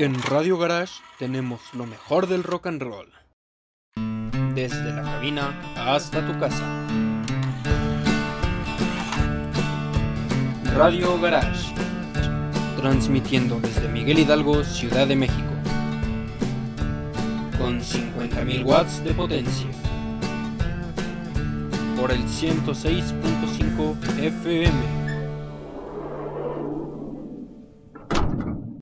En Radio Garage tenemos lo mejor del rock and roll. Desde la cabina hasta tu casa. Radio Garage. Transmitiendo desde Miguel Hidalgo, Ciudad de México. Con 50.000 watts de potencia. Por el 106.5 FM.